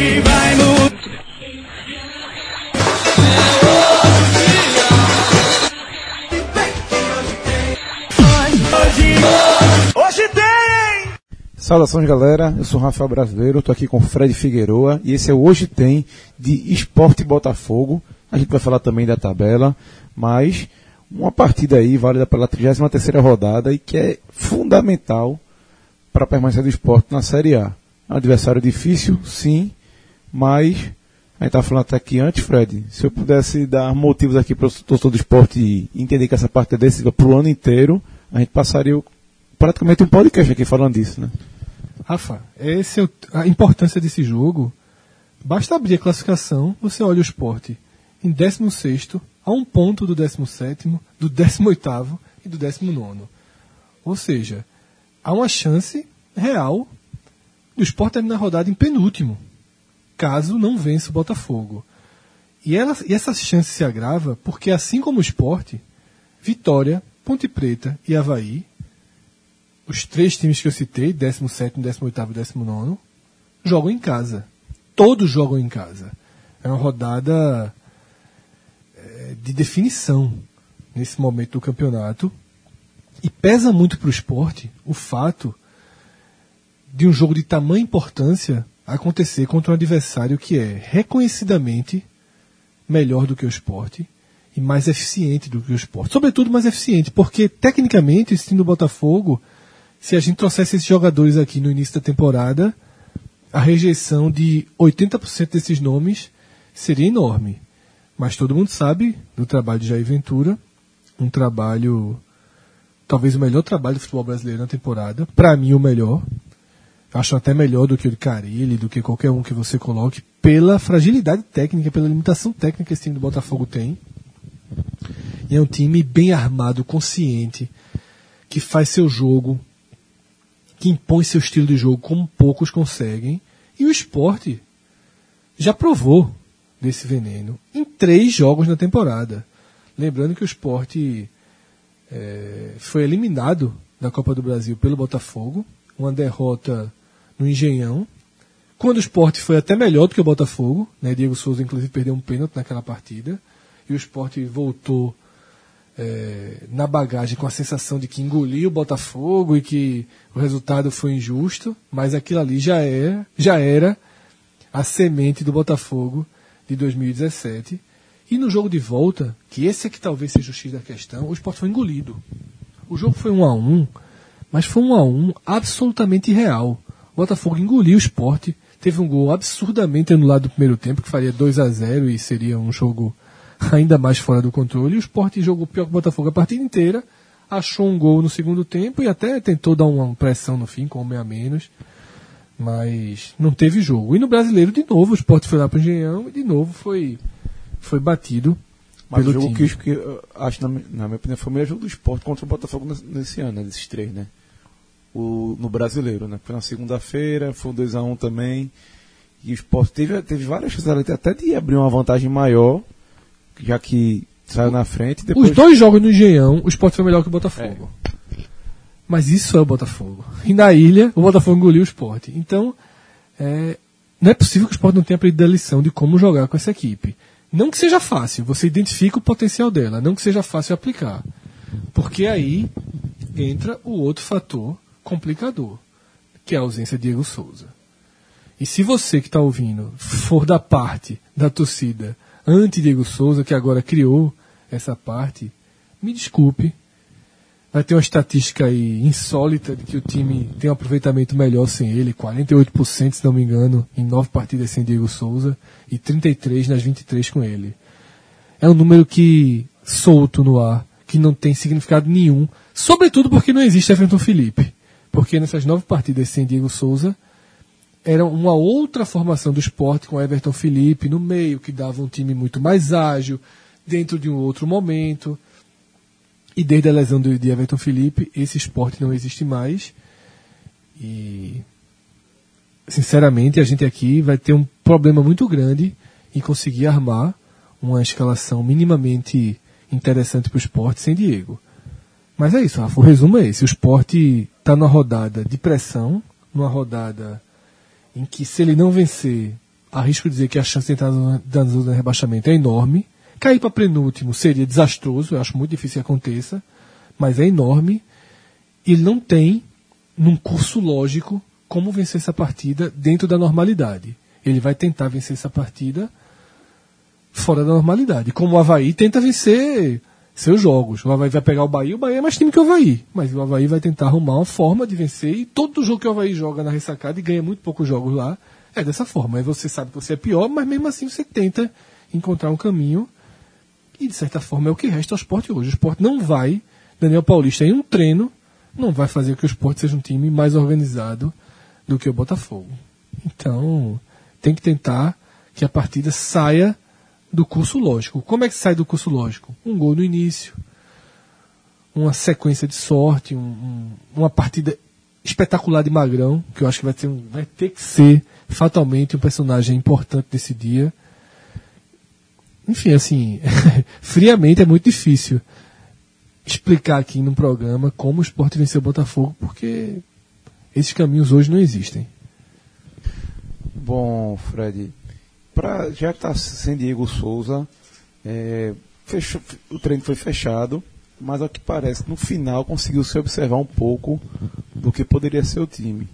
Hoje vai mudar. Hoje, hoje tem! Saudações galera, eu sou o Rafael Brasileiro, estou aqui com o Fred Figueroa e esse é o Hoje Tem de Esporte Botafogo. A gente vai falar também da tabela, mas uma partida aí válida pela 33ª rodada e que é fundamental para a permanência do esporte na Série A. É um adversário difícil, sim, mas a gente estava falando até aqui antes, Fred, se eu pudesse dar motivos aqui para o torcedor do esporte entender que essa partida é decisiva para o ano inteiro, a gente passaria praticamente um podcast aqui falando disso, né? Rafa, esse é a importância desse jogo. Basta abrir a classificação, você olha o esporte em 16 a um ponto do 17 do 18 e do 19 Ou seja, há uma chance real do esporte terminar a rodada em penúltimo, caso não vença o Botafogo. E, ela, e essa chance se agrava porque, assim como o esporte, Vitória, Ponte Preta e Havaí os três times que eu citei, 17, 18 e 19, jogam em casa. Todos jogam em casa. É uma rodada eh, de definição nesse momento do campeonato. E pesa muito para o esporte o fato de um jogo de tamanha importância acontecer contra um adversário que é reconhecidamente melhor do que o esporte e mais eficiente do que o esporte. Sobretudo mais eficiente, porque tecnicamente esse time do Botafogo se a gente trouxesse esses jogadores aqui no início da temporada, a rejeição de 80% desses nomes seria enorme. Mas todo mundo sabe do trabalho de Jair Ventura, um trabalho, talvez o melhor trabalho do futebol brasileiro na temporada, para mim o melhor. Acho até melhor do que o de Carilli, do que qualquer um que você coloque, pela fragilidade técnica, pela limitação técnica que esse time do Botafogo tem. E é um time bem armado, consciente, que faz seu jogo, que impõe seu estilo de jogo como poucos conseguem. E o esporte já provou desse veneno em três jogos na temporada. Lembrando que o esporte eh, foi eliminado da Copa do Brasil pelo Botafogo, uma derrota no Engenhão. Quando o esporte foi até melhor do que o Botafogo, né? Diego Souza inclusive perdeu um pênalti naquela partida, e o esporte voltou é, na bagagem com a sensação de que engoliu o Botafogo e que o resultado foi injusto, mas aquilo ali já, é, já era a semente do Botafogo de 2017. E no jogo de volta, que esse é que talvez seja o X da questão, o Sport foi engolido. O jogo foi um a um, mas foi um a um absolutamente irreal. O Botafogo engoliu o Sport, teve um gol absurdamente anulado no primeiro tempo, que faria 2 a 0 e seria um jogo ainda mais fora do controle. E o Sport jogou pior que o Botafogo a partida inteira, achou um gol no segundo tempo e até tentou dar uma pressão no fim, com um a menos, mas não teve jogo. E no brasileiro, de novo, o Sport foi lá para o Engenhão e de novo foi, foi batido Mas pelo o jogo time. que, eu acho na, na minha opinião, foi o melhor jogo do esporte contra o Botafogo nesse, nesse ano, né, desses três, né? O, no brasileiro, né? Foi na segunda-feira, foi um 2x1 também. E o esporte teve, teve várias chances até de abrir uma vantagem maior, já que saiu na frente. Depois, Os dois jogos no Engenhão, o Sport foi melhor que o Botafogo. Mas isso é o Botafogo. E na ilha, o Botafogo engoliu o Sport. Então, é, não é possível que o Sport não tenha aprendido a lição de como jogar com essa equipe. Não que seja fácil, você identifica o potencial dela, não que seja fácil aplicar. Porque aí entra o outro fator complicador, que é a ausência de Diego Souza. E se você que está ouvindo for da parte da torcida anti-Diego Souza, que agora criou essa parte, me desculpe. Vai ter uma estatística aí insólita de que o time tem um aproveitamento melhor sem ele, 48%, se não me engano, em nove partidas sem Diego Souza e 33 nas 23 com ele. É um número que solto no ar, que não tem significado nenhum, sobretudo porque não existe Everton Felipe. Porque nessas nove partidas sem Diego Souza, era uma outra formação do esporte com Everton Felipe no meio, que dava um time muito mais ágil, dentro de um outro momento. E desde a lesão de Everton Felipe, esse esporte não existe mais. E, sinceramente, a gente aqui vai ter um problema muito grande em conseguir armar uma escalação minimamente interessante para o esporte sem Diego. Mas é isso, Rafa, o resumo é esse. O esporte está numa rodada de pressão, numa rodada em que se ele não vencer, arrisco dizer que a chance de entrar na na zona de rebaixamento é enorme. Cair para penúltimo seria desastroso, eu acho muito difícil que aconteça, mas é enorme. Ele não tem, num curso lógico, como vencer essa partida dentro da normalidade. Ele vai tentar vencer essa partida fora da normalidade. Como o Havaí tenta vencer seus jogos. O Havaí vai pegar o Bahia, o Bahia é mais time que o Havaí. Mas o Havaí vai tentar arrumar uma forma de vencer. E todo jogo que o Havaí joga na ressacada e ganha muito poucos jogos lá, é dessa forma. Aí você sabe que você é pior, mas mesmo assim você tenta encontrar um caminho. E de certa forma é o que resta ao esporte hoje. O esporte não vai, Daniel Paulista, em um treino, não vai fazer que o esporte seja um time mais organizado do que o Botafogo. Então, tem que tentar que a partida saia do curso lógico. Como é que sai do curso lógico? Um gol no início, uma sequência de sorte, um- um- uma partida espetacular de Magrão, que eu acho que vai ter, vai ter que ser fatalmente um personagem importante desse dia. Enfim, assim, friamente é muito difícil explicar aqui no programa como o esporte venceu o Botafogo, porque esses caminhos hoje não existem. Bom, Fred, pra, já que está sem Diego Souza, é, fechou- o treino foi fechado, mas ao que parece, no final conseguiu se observar um pouco do que poderia ser o time.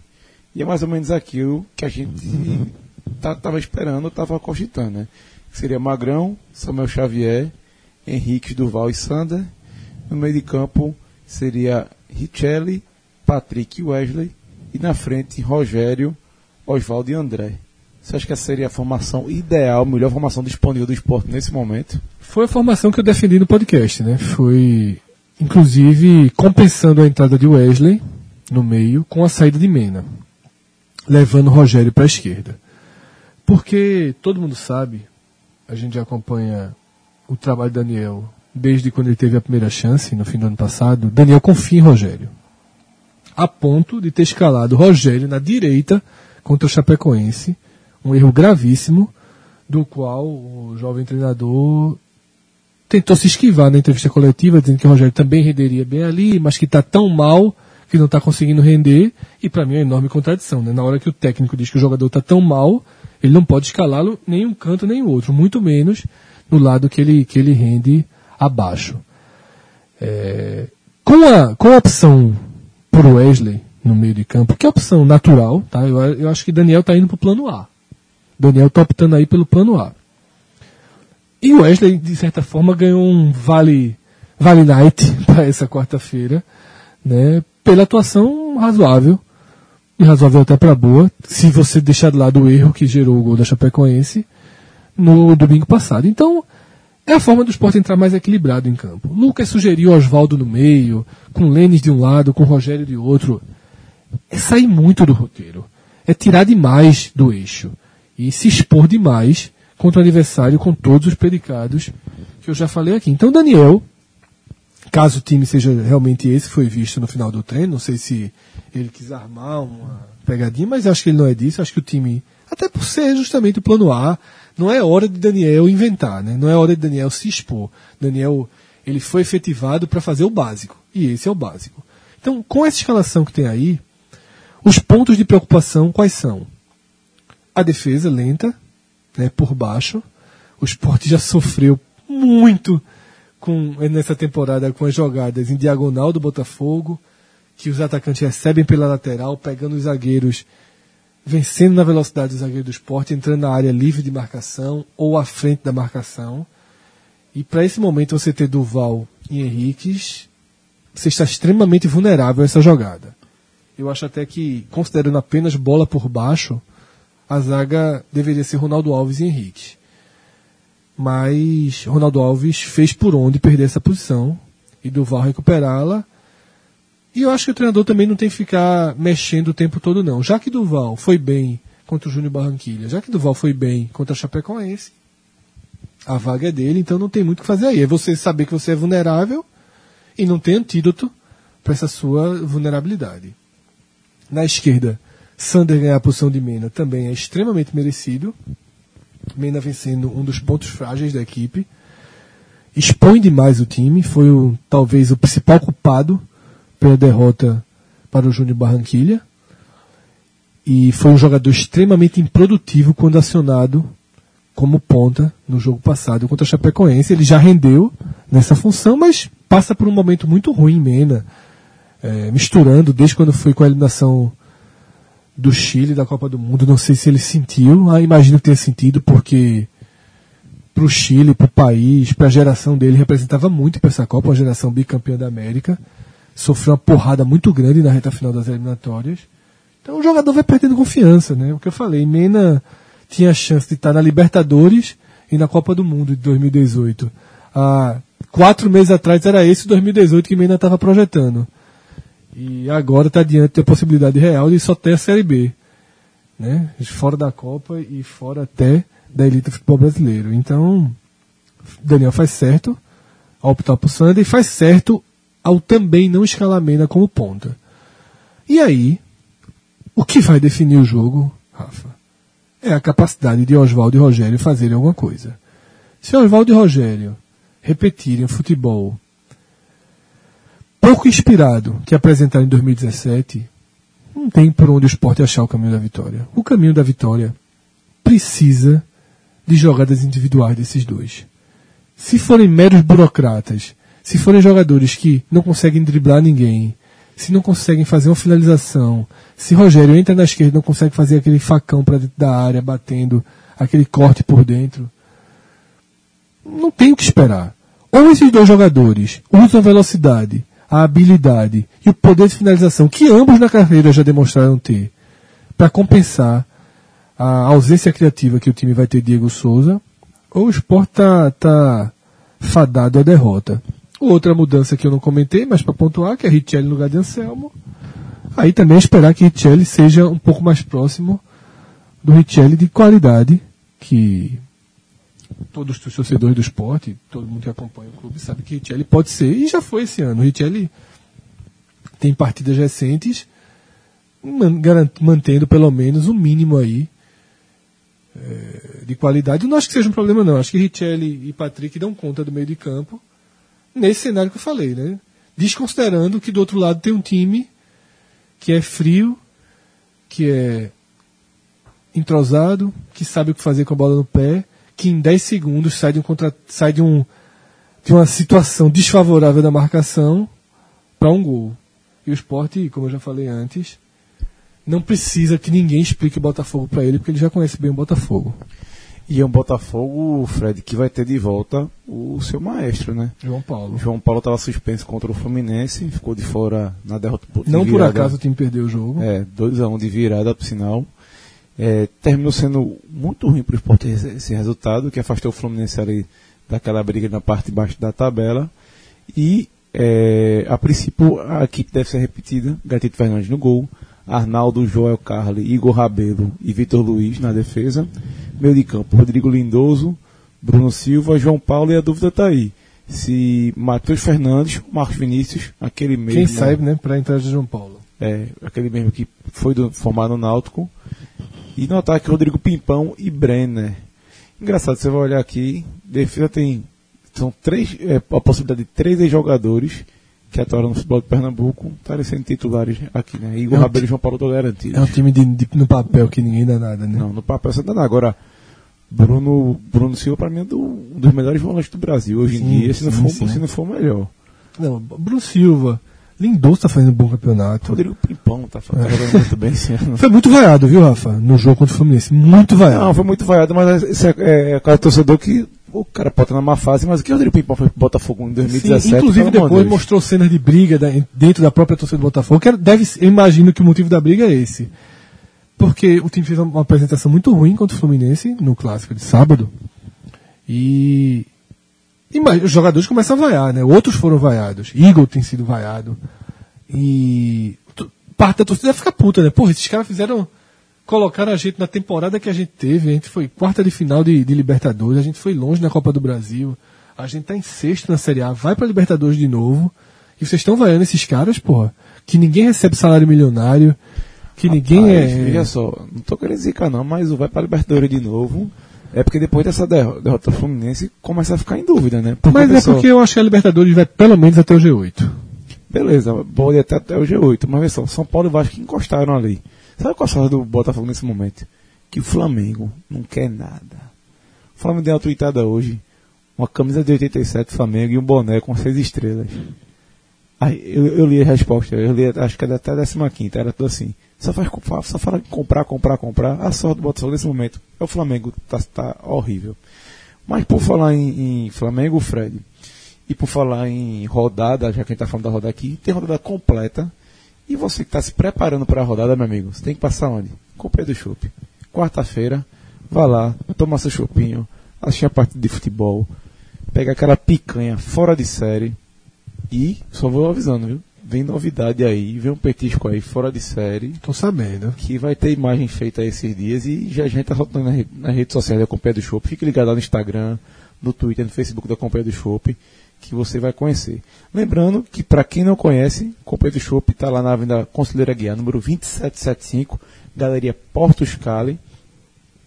E é mais ou menos aquilo que a gente estava esperando, estava cogitando, né? Seria Magrão, Samuel Xavier, Henrique, Duval e Sander. No meio de campo seria Richelli, Patrick e Wesley. E na frente, Rogério, Oswaldo e André. Você acha que essa seria a formação ideal, a melhor formação disponível do esporte nesse momento? Foi a formação que eu defendi no podcast, né? Foi, inclusive, compensando a entrada de Wesley no meio com a saída de Mena, levando Rogério para a esquerda. Porque todo mundo sabe, a gente acompanha o trabalho do Daniel desde quando ele teve a primeira chance, no fim do ano passado. Daniel confia em Rogério. A ponto de ter escalado Rogério na direita contra o Chapecoense, um erro gravíssimo, do qual o jovem treinador tentou se esquivar na entrevista coletiva, dizendo que o Rogério também renderia bem ali, mas que está tão mal que não está conseguindo render. E para mim é uma enorme contradição. Né? Na hora que o técnico diz que o jogador está tão mal, ele não pode escalá-lo nem um canto nem o outro, muito menos no lado que ele, que ele rende abaixo. É, com, a, com a opção por Wesley no meio de campo, que é a opção natural, tá? eu, eu acho que Daniel está indo para o plano A. Daniel está optando aí pelo plano A. E o Wesley, de certa forma, ganhou um vale, vale night para essa quarta-feira, né? Pela atuação razoável, e razoável até para boa, se você deixar de lado o erro que gerou o gol da Chapecoense no domingo passado. Então, é a forma do esporte entrar mais equilibrado em campo. Lucas sugeriu Oswaldo no meio, com Lênis de um lado, com Rogério de outro. É sair muito do roteiro. É tirar demais do eixo. E se expor demais contra o adversário com todos os predicados que eu já falei aqui. Então, Daniel, caso o time seja realmente esse, foi visto no final do treino, não sei se ele quis armar uma pegadinha, mas acho que ele não é disso, acho que o time, até por ser justamente o plano A, não é hora de Daniel inventar, né? não é hora de Daniel se expor. Daniel, ele foi efetivado para fazer o básico, e esse é o básico. Então, com essa escalação que tem aí, os pontos de preocupação quais são? A defesa lenta, né, por baixo. O esporte já sofreu muito com, nessa temporada com as jogadas em diagonal do Botafogo, que os atacantes recebem pela lateral, pegando os zagueiros, vencendo na velocidade do zagueiro do esporte, entrando na área livre de marcação ou à frente da marcação. E para esse momento você ter Duval e Henriques, você está extremamente vulnerável a essa jogada. Eu acho até que, considerando apenas bola por baixo, a zaga deveria ser Ronaldo Alves e Henrique. Mas Ronaldo Alves fez por onde perder essa posição e Duval recuperá-la. E eu acho que o treinador também não tem que ficar mexendo o tempo todo, não. Já que Duval foi bem contra o Júnior Barranquilha, já que Duval foi bem contra a Chapecoense, a vaga é dele, então não tem muito o que fazer aí. É você saber que você é vulnerável e não tem antídoto para essa sua vulnerabilidade. Na esquerda, Sander ganhar a posição de Mena também é extremamente merecido. Mena vencendo um dos pontos frágeis da equipe. Expõe demais o time, foi o, talvez o principal culpado pela derrota para o Júnior Barranquilha. e foi um jogador extremamente improdutivo quando acionado como ponta no jogo passado contra a Chapecoense. Ele já rendeu nessa função, mas passa por um momento muito ruim, Mena, é, misturando desde quando foi com a eliminação do Chile da Copa do Mundo. Não sei se ele sentiu, ah, imagino que tenha sentido, porque para o Chile, para o país, para a geração dele, representava muito para essa Copa, uma geração bicampeã da América. Sofreu uma porrada muito grande na reta final das eliminatórias. Então o jogador vai perdendo confiança, né? O que eu falei, Mena tinha a chance de estar na Libertadores e na Copa do Mundo de 2018. Há quatro meses atrás era esse 2018 que Mena estava projetando. E agora está diante da possibilidade real de só ter a Série B. Né? Fora da Copa e fora até da elite do futebol brasileiro. Então, Daniel faz certo ao optar por Sander e faz certo ao também não escalar Mena como ponta. E aí, o que vai definir o jogo, Rafa, é a capacidade de Oswaldo e Rogério fazerem alguma coisa. Se Oswaldo e Rogério repetirem o futebol pouco inspirado que apresentaram em 2017, não tem por onde o esporte achar o caminho da vitória. O caminho da vitória precisa de jogadas individuais desses dois. Se forem meros burocratas, se forem jogadores que não conseguem driblar ninguém, se não conseguem fazer uma finalização, se Rogério entra na esquerda e não consegue fazer aquele facão para dentro da área, batendo aquele corte por dentro, não tem o que esperar. Ou esses dois jogadores usam velocidade, a habilidade e o poder de finalização que ambos na carreira já demonstraram ter, para compensar a ausência criativa que o time vai ter Diego Souza, ou o Sport tá, tá fadado à derrota. Outra mudança que eu não comentei, mas para pontuar, que é Richelli no lugar de Anselmo. Aí também esperar que Richelli seja um pouco mais próximo do Richelli de qualidade, que todos os torcedores do esporte, todo mundo que acompanha o clube sabe que Richelli pode ser, e já foi esse ano. Richelli tem partidas recentes, mantendo pelo menos o um mínimo aí é, de qualidade. Eu não acho que seja um problema, não. Acho que Richelli e Patrick dão conta do meio de campo nesse cenário que eu falei, né? Desconsiderando que do outro lado tem um time que é frio, que é entrosado, que sabe o que fazer com a bola no pé, que em 10 segundos sai de, um contra, sai de, um, de uma situação desfavorável da marcação para um gol. E o esporte, como eu já falei antes, não precisa que ninguém explique o Botafogo para ele, porque ele já conhece bem o Botafogo. E é um Botafogo, Fred, que vai ter de volta o seu maestro, né? João Paulo. João Paulo estava suspenso contra o Fluminense, ficou de fora na derrota de Não virada, por acaso o time perdeu o jogo. É, 2x1 um de virada, por sinal. É, terminou sendo muito ruim para o esporte esse resultado, que afastou o Fluminense ali daquela briga na parte de baixo da tabela. E, é, a princípio, a equipe deve ser repetida. Gatito Fernandes no gol. Arnaldo, Joel Carli, Igor Rabelo e Vitor Luiz na defesa. Meio de campo, Rodrigo Lindoso, Bruno Silva, João Paulo e a dúvida está aí. Se Matheus Fernandes, Marcos Vinícius, aquele mesmo. Quem sabe, né, para entrar de João Paulo. É, aquele mesmo que foi do, formado no Náutico. E no ataque, Rodrigo Pimpão e Brenner. Engraçado, você vai olhar aqui, defesa tem. São três, é, a possibilidade de três jogadores que atuaram no futebol de Pernambuco, estarem sendo titulares aqui, né? Igor é um Rabelo e João Paulo estão garantidos. É um time de, de, no papel que ninguém dá nada, né? Não, no papel você dá nada. Agora, Bruno, Bruno Silva, para mim, é do, um dos melhores volantes do Brasil hoje sim, em dia, se, sim, não for, se não for o melhor. Não, Bruno Silva, Lindoso tá fazendo um bom campeonato. Rodrigo Pimpão tá, tá jogando muito bem esse ano. Foi muito vaiado, viu, Rafa? No jogo contra o Fluminense. Muito vaiado. Não, foi muito vaiado, mas esse é, é, é o torcedor que o cara pode estar na má fase, mas o que o Rodrigo Pimpão foi pro Botafogo em 2017? Sim, inclusive depois mostrou cenas de briga dentro da própria torcida do Botafogo, que deve, eu imagino que o motivo da briga é esse. Porque o time fez uma apresentação muito ruim contra o Fluminense no clássico de sábado. E os jogadores começam a vaiar, né? Outros foram vaiados. Eagle tem sido vaiado. E parte da torcida fica puta, né? Porra, esses caras fizeram. Colocaram a gente na temporada que a gente teve. A gente foi quarta de final de, de Libertadores. A gente foi longe na Copa do Brasil. A gente tá em sexto na Série A. Vai pra Libertadores de novo. E vocês estão vaiando esses caras, porra. Que ninguém recebe salário milionário. Que Rapaz, ninguém é. Olha só, não tô querendo zicar não, mas o vai pra Libertadores de novo. É porque depois dessa derrota Fluminense começa a ficar em dúvida, né? Porque mas é porque eu acho que a Libertadores vai pelo menos até o G8. Beleza, pode até, até o G8, mas vê só, São Paulo e Vasco que encostaram ali. Sabe qual é a sorte do Botafogo nesse momento? Que o Flamengo não quer nada. O Flamengo deu uma tweetada hoje, uma camisa de 87 Flamengo e um boné com seis estrelas. Aí eu, eu li a resposta, eu li acho que era até a 15, era tudo assim. Só, faz, só fala comprar, comprar, comprar. A sorte do Botafogo nesse momento é o Flamengo, tá, tá horrível. Mas por falar em, em Flamengo, Fred, e por falar em rodada, já que a gente está falando da rodada aqui, tem rodada completa. E você que está se preparando para a rodada, meu amigo, você tem que passar onde? Comprei do Chopp. Quarta-feira, vá lá, toma seu chopinho, assistir a partida de futebol, pega aquela picanha fora de série e, só vou avisando, viu? Vem novidade aí, vem um petisco aí fora de série. Tô sabendo. Que vai ter imagem feita esses dias e já a gente tá soltando nas, nas redes sociais da Companhia do Chopp. Fique ligado lá no Instagram, no Twitter, no Facebook da Companhia do Chopp que você vai conhecer. Lembrando que, para quem não conhece, Companhia do Chopp está lá na Avenida Conselheira Guiar, número 2775, Galeria Porto Scali.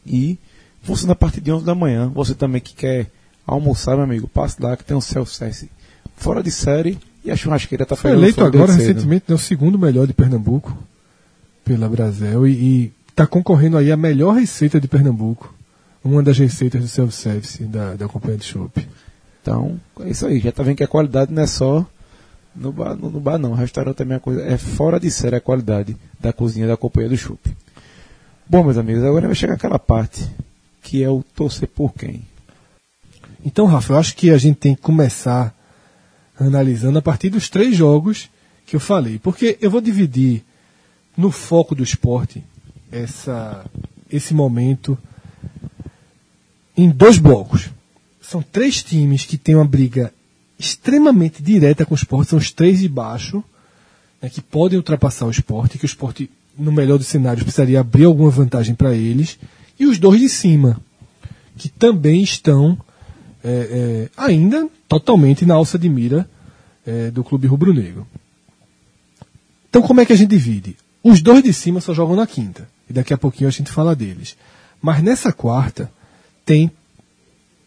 E funciona a partir de 11 da manhã. Você também que quer almoçar, meu amigo, passe lá que tem um self-service fora de série e a churrasqueira está Foi eleito agora recentemente, é o segundo melhor de Pernambuco pela Brasel e está concorrendo aí a melhor receita de Pernambuco. Uma das receitas do self-service da, da Companhia do Chopp. Então, é isso aí. Já tá vendo que a qualidade não é só no bar, no, no bar não. O restaurante também é coisa. É fora de série a qualidade da cozinha da companhia do Chup. Bom, meus amigos, agora vai chegar aquela parte que é o torcer por quem. Então, Rafa, eu acho que a gente tem que começar analisando a partir dos três jogos que eu falei. Porque eu vou dividir no foco do esporte essa, esse momento em dois blocos. São três times que têm uma briga extremamente direta com o esporte, são os três de baixo, né, que podem ultrapassar o esporte, que o esporte, no melhor dos cenários, precisaria abrir alguma vantagem para eles, e os dois de cima, que também estão é, é, ainda totalmente na alça de mira é, do clube rubro-negro. Então, como é que a gente divide? Os dois de cima só jogam na quinta, e daqui a pouquinho a gente fala deles. Mas nessa quarta, tem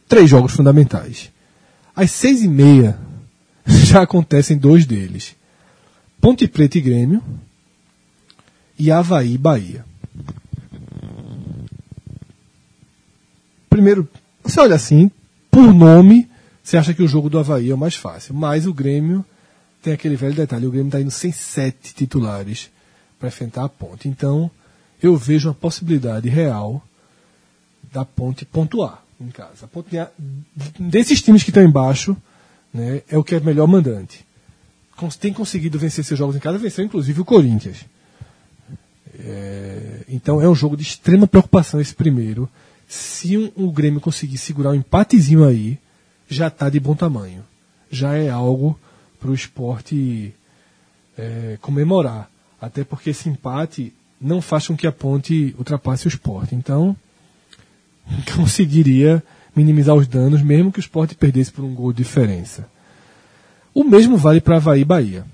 três jogos fundamentais. Às seis e meia já acontecem dois deles. Ponte Preta e Grêmio e Havaí e Bahia. Primeiro, você olha assim, por nome, você acha que o jogo do Havaí é o mais fácil. Mas o Grêmio tem aquele velho detalhe, o Grêmio está indo sem sete titulares para enfrentar a ponte. Então, eu vejo uma possibilidade real da ponte pontuar em casa. A desses times que estão embaixo, né, é o que é melhor mandante. Tem conseguido vencer seus jogos em casa, venceu inclusive o Corinthians. É, então é um jogo de extrema preocupação esse primeiro. Se um, o Grêmio conseguir segurar um empatezinho aí, já está de bom tamanho. Já é algo para o esporte é, comemorar. Até porque esse empate não faz com que a ponte ultrapasse o esporte. Então, conseguiria minimizar os danos, mesmo que o esporte perdesse por um gol de diferença. O mesmo vale para Havaí e Bahia.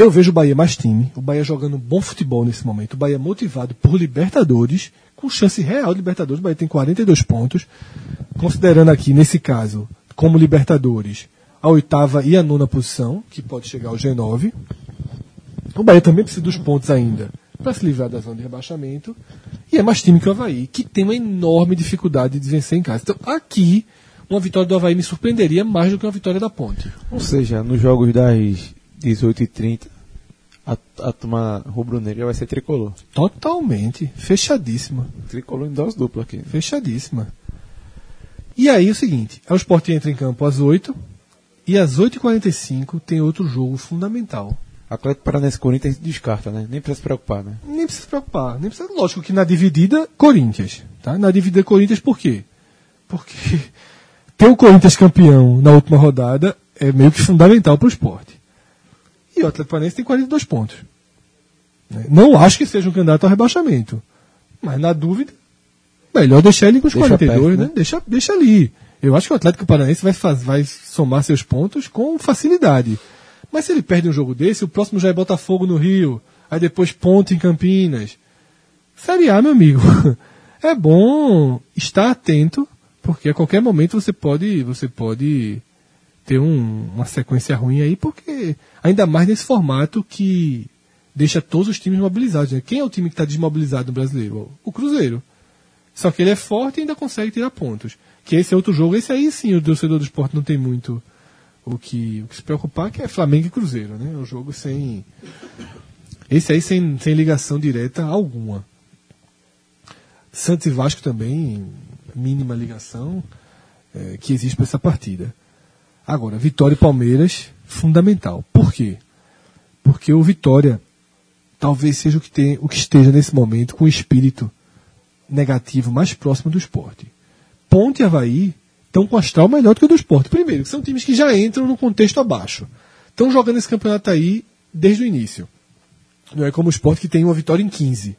Eu vejo o Bahia mais time, o Bahia jogando bom futebol nesse momento, o Bahia motivado por Libertadores, com chance real de Libertadores, o Bahia tem 42 pontos, considerando aqui, nesse caso, como Libertadores, a oitava e a nona posição, que pode chegar ao G9. O Bahia também precisa dos pontos ainda para se livrar da zona de rebaixamento. E é mais time que o Havaí, que tem uma enorme dificuldade de vencer em casa. Então, aqui, uma vitória do Havaí me surpreenderia mais do que uma vitória da Ponte. Ou seja, nos jogos das 18h30, a, a turma rubro-negra vai ser tricolor. Totalmente. Fechadíssima. Tricolor em dose dupla aqui. Fechadíssima. E aí é o seguinte, o Sport entra em campo às 8 e às 8h45 tem outro jogo fundamental. Atlético Paranaense Corinthians descarta, né? Nem precisa se preocupar, né? Nem precisa se preocupar. Nem precisa, lógico que na dividida, Corinthians. Tá? Na dividida, Corinthians, por quê? Porque ter o Corinthians campeão na última rodada é meio que fundamental para o esporte. E o Atlético Paranaense tem 42 pontos. Não acho que seja um candidato ao rebaixamento. Mas na dúvida, melhor deixar ele com os deixa 42, perto, né? né? Deixa, deixa ali. Eu acho que o Atlético Paranaense vai, faz, vai somar seus pontos com facilidade. Mas se ele perde um jogo desse, o próximo já é Botafogo no Rio, aí depois Ponte em Campinas. Série A, meu amigo. É bom estar atento, porque a qualquer momento você pode, você pode ter um- uma sequência ruim aí, porque ainda mais nesse formato que deixa todos os times mobilizados. Né? Quem é o time que está desmobilizado no brasileiro? O Cruzeiro. Só que ele é forte e ainda consegue tirar pontos. Que esse é outro jogo. Esse aí sim, o torcedor do esporte não tem muito o que, o que se preocupar, que é Flamengo e Cruzeiro, né? É um jogo sem. Esse aí sem, sem ligação direta alguma. Santos e Vasco também, mínima ligação eh, que existe para essa partida. Agora, Vitória e Palmeiras, fundamental. Por quê? Porque o Vitória talvez seja o que, tem, o que esteja nesse momento com o espírito negativo mais próximo do esporte. Ponte e Havaí estão com astral melhor do que o do esporte. Primeiro, que são times que já entram no contexto abaixo. Estão jogando esse campeonato aí desde o início. Não é como o esporte que tem uma vitória em 15.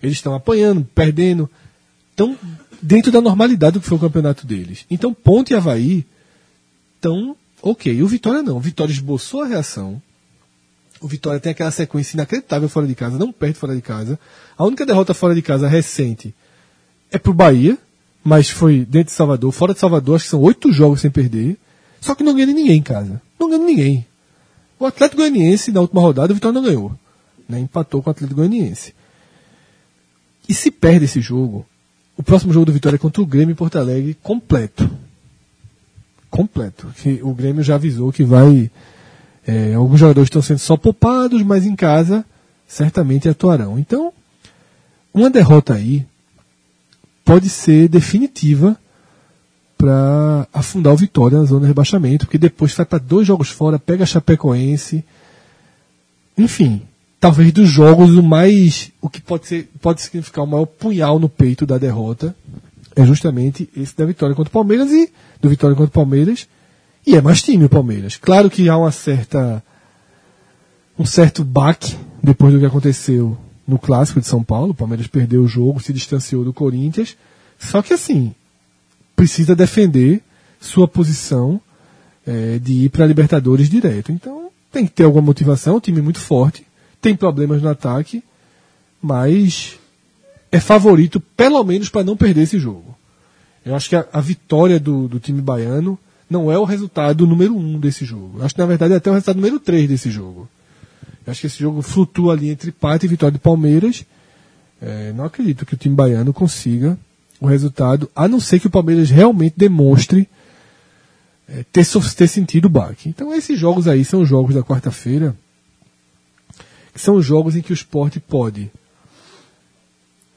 Eles estão apanhando, perdendo. Estão dentro da normalidade do que foi o campeonato deles. Então, Ponte e Havaí estão ok. O Vitória não. O Vitória esboçou a reação. O Vitória tem aquela sequência inacreditável fora de casa, não perde fora de casa. A única derrota fora de casa recente é pro Bahia, mas foi dentro de Salvador. Fora de Salvador, acho que são oito jogos sem perder. Só que não ganha de ninguém em casa. Não ganha de ninguém. O Atlético Goianiense, na última rodada, o Vitória não ganhou. Né? Empatou com o Atlético Goianiense. E se perde esse jogo, o próximo jogo do Vitória é contra o Grêmio em Porto Alegre, completo. Completo. Que o Grêmio já avisou que vai. é, alguns jogadores estão sendo só poupados, mas em casa certamente atuarão. Então, uma derrota aí pode ser definitiva para afundar o Vitória na zona de rebaixamento, porque depois vai para dois jogos fora, pega a Chapecoense. Enfim, talvez dos jogos o mais. o que pode, ser, pode significar o maior punhal no peito da derrota é justamente esse da vitória contra o Palmeiras e do Vitória contra o Palmeiras. E é mais time o Palmeiras. Claro que há uma certa. um certo baque depois do que aconteceu no clássico de São Paulo. O Palmeiras perdeu o jogo, se distanciou do Corinthians. Só que assim, precisa defender sua posição eh, de ir para a Libertadores direto. Então tem que ter alguma motivação, é um time muito forte, tem problemas no ataque, mas é favorito pelo menos para não perder esse jogo. Eu acho que a, a vitória do, do time baiano não é o resultado número um desse jogo. Eu acho que na verdade é até o resultado número três desse jogo. Eu acho que esse jogo flutua ali entre empate e vitória de Palmeiras. É, não acredito que o time baiano consiga o resultado, a não ser que o Palmeiras realmente demonstre é, ter, ter sentido o baque. Então esses jogos aí são os jogos da quarta-feira, que são os jogos em que o esporte pode,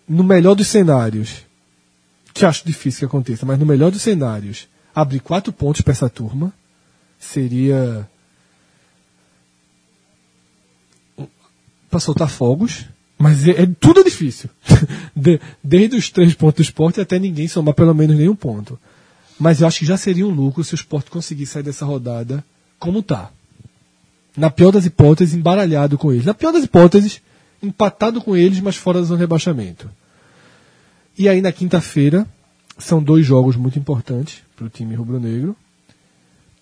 no melhor dos cenários, que acho difícil que aconteça, mas no melhor dos cenários, abrir quatro pontos para essa turma seria para soltar fogos, mas é, é- tudo é difícil. De- desde os três pontos do esporte até ninguém somar pelo menos nenhum ponto. Mas eu acho que já seria um lucro se o esporte conseguir sair dessa rodada como tá. Na pior das hipóteses, embaralhado com eles. Na pior das hipóteses, empatado com eles, mas fora da zona de rebaixamento. E aí na quinta-feira, são dois jogos muito importantes para o time rubro-negro,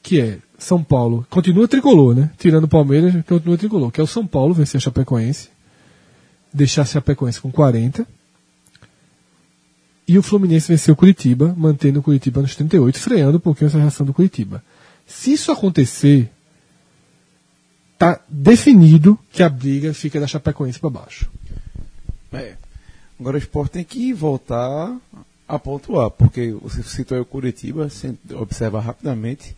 que é São Paulo, continua tricolor, né? Tirando o Palmeiras, continua tricolor, que é o São Paulo vencer a Chapecoense, deixar a Chapecoense com 40, e o Fluminense venceu o Curitiba, mantendo o Curitiba nos 38, freando um pouquinho essa reação do Curitiba. Se isso acontecer, tá definido que a briga fica da Chapecoense para baixo. É. Agora o esporte tem que voltar a pontuar, porque você citou aí o Curitiba, se observa rapidamente,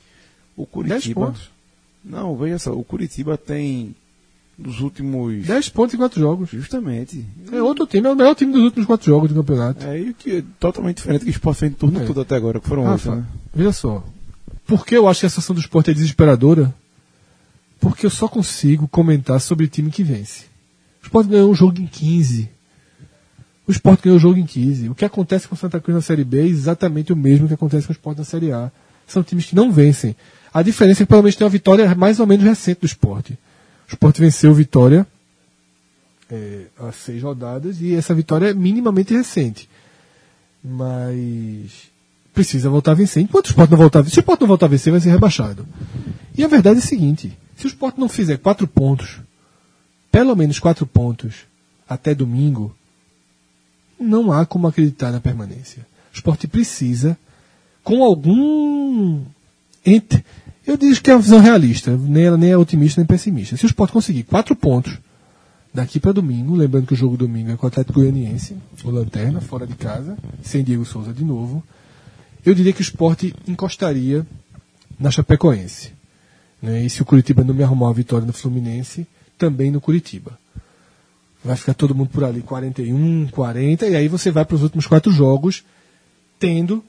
o 10 Curitiba. pontos. Não, veja só, o Curitiba tem nos últimos. 10 pontos em 4 jogos. Justamente. É outro time, é o melhor time dos últimos 4 jogos do campeonato. É, e que é totalmente diferente do que o esporte fez em turno É. tudo até agora, que foram Rafa, né? veja só. Por que eu acho que a situação do esporte é desesperadora? Porque eu só consigo comentar sobre o time que vence. O esporte ganhou um jogo em 15. O esporte ganhou o jogo em 15. O que acontece com o Santa Cruz na Série B é exatamente o mesmo que acontece com o esporte na Série A. São times que não vencem. A diferença é que pelo menos tem uma vitória mais ou menos recente do esporte. O esporte venceu Vitória é, há seis rodadas e essa vitória é minimamente recente. Mas precisa voltar a vencer. Enquanto o Sport não voltar a vencer, se o Sport não voltar a vencer, vai ser rebaixado. E a verdade é a seguinte: se o Sport não fizer quatro pontos, pelo menos quatro pontos, até domingo, não há como acreditar na permanência. O Sport precisa, com algum. Entre, Eu digo que é uma visão realista, nem, nem é otimista nem pessimista. Se o Sport conseguir quatro pontos daqui para domingo, lembrando que o jogo domingo é com o Atlético Goianiense, o Lanterna, fora de casa, sem Diego Souza de novo, eu diria que o Sport encostaria na Chapecoense. Né? E se o Curitiba não me arrumar uma vitória no Fluminense, também no Curitiba. Vai ficar todo mundo por ali, 41, 40, e aí você vai para os últimos quatro jogos, tendo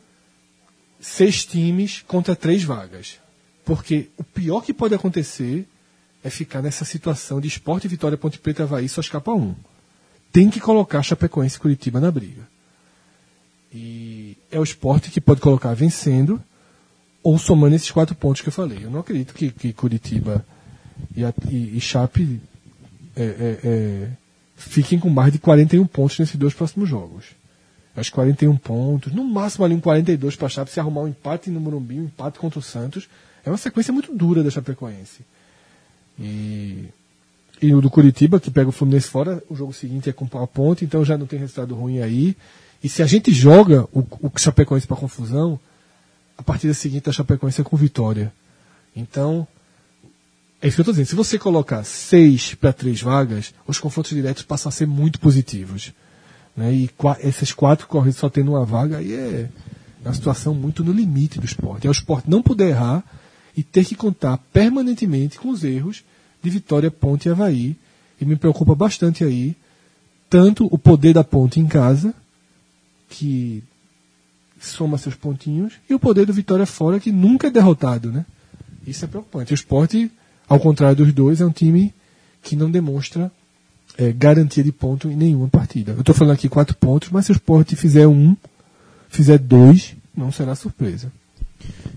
seis times contra três vagas. Porque o pior que pode acontecer é ficar nessa situação de esporte, vitória, Ponte Preta, Havaí, só escapa um. Tem que colocar Chapecoense e Curitiba na briga. E é o esporte que pode colocar vencendo ou somando esses quatro pontos que eu falei. Eu não acredito que, que Curitiba e, a, e, e Chape é, é, é, fiquem com mais de 41 pontos nesses dois próximos jogos. Acho 41 pontos, no máximo ali um 42 para a Chape, se arrumar um empate no Morumbi, um empate contra o Santos. É uma sequência muito dura da Chapecoense. E, e o do Curitiba, que pega o Fluminense fora, o jogo seguinte é com a ponte, então já não tem resultado ruim aí. E se a gente joga o, o Chapecoense para confusão, a partida seguinte a Chapecoense é com vitória. Então, é isso que eu estou dizendo. Se você colocar seis para três vagas, os confrontos diretos passam a ser muito positivos. Né? E qu essas quatro corridas só tendo uma vaga, aí é uma situação muito no limite do esporte. É o esporte não poder errar e ter que contar permanentemente com os erros de Vitória, Ponte e Havaí. E me preocupa bastante aí, tanto o poder da Ponte em casa, soma seus pontinhos, e o poder do Vitória fora, que nunca é derrotado, né? Isso é preocupante. O esporte, ao contrário dos dois, é um time que não demonstra é, garantia de ponto em nenhuma partida. Eu estou falando aqui quatro pontos, mas se o esporte fizer um, fizer dois, não será surpresa.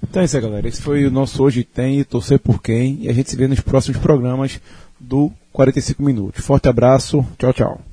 Então é isso aí, galera. Esse foi o nosso Hoje Tem, Torcer por Quem, e a gente se vê nos próximos programas do 45 Minutos. Forte abraço, tchau, tchau.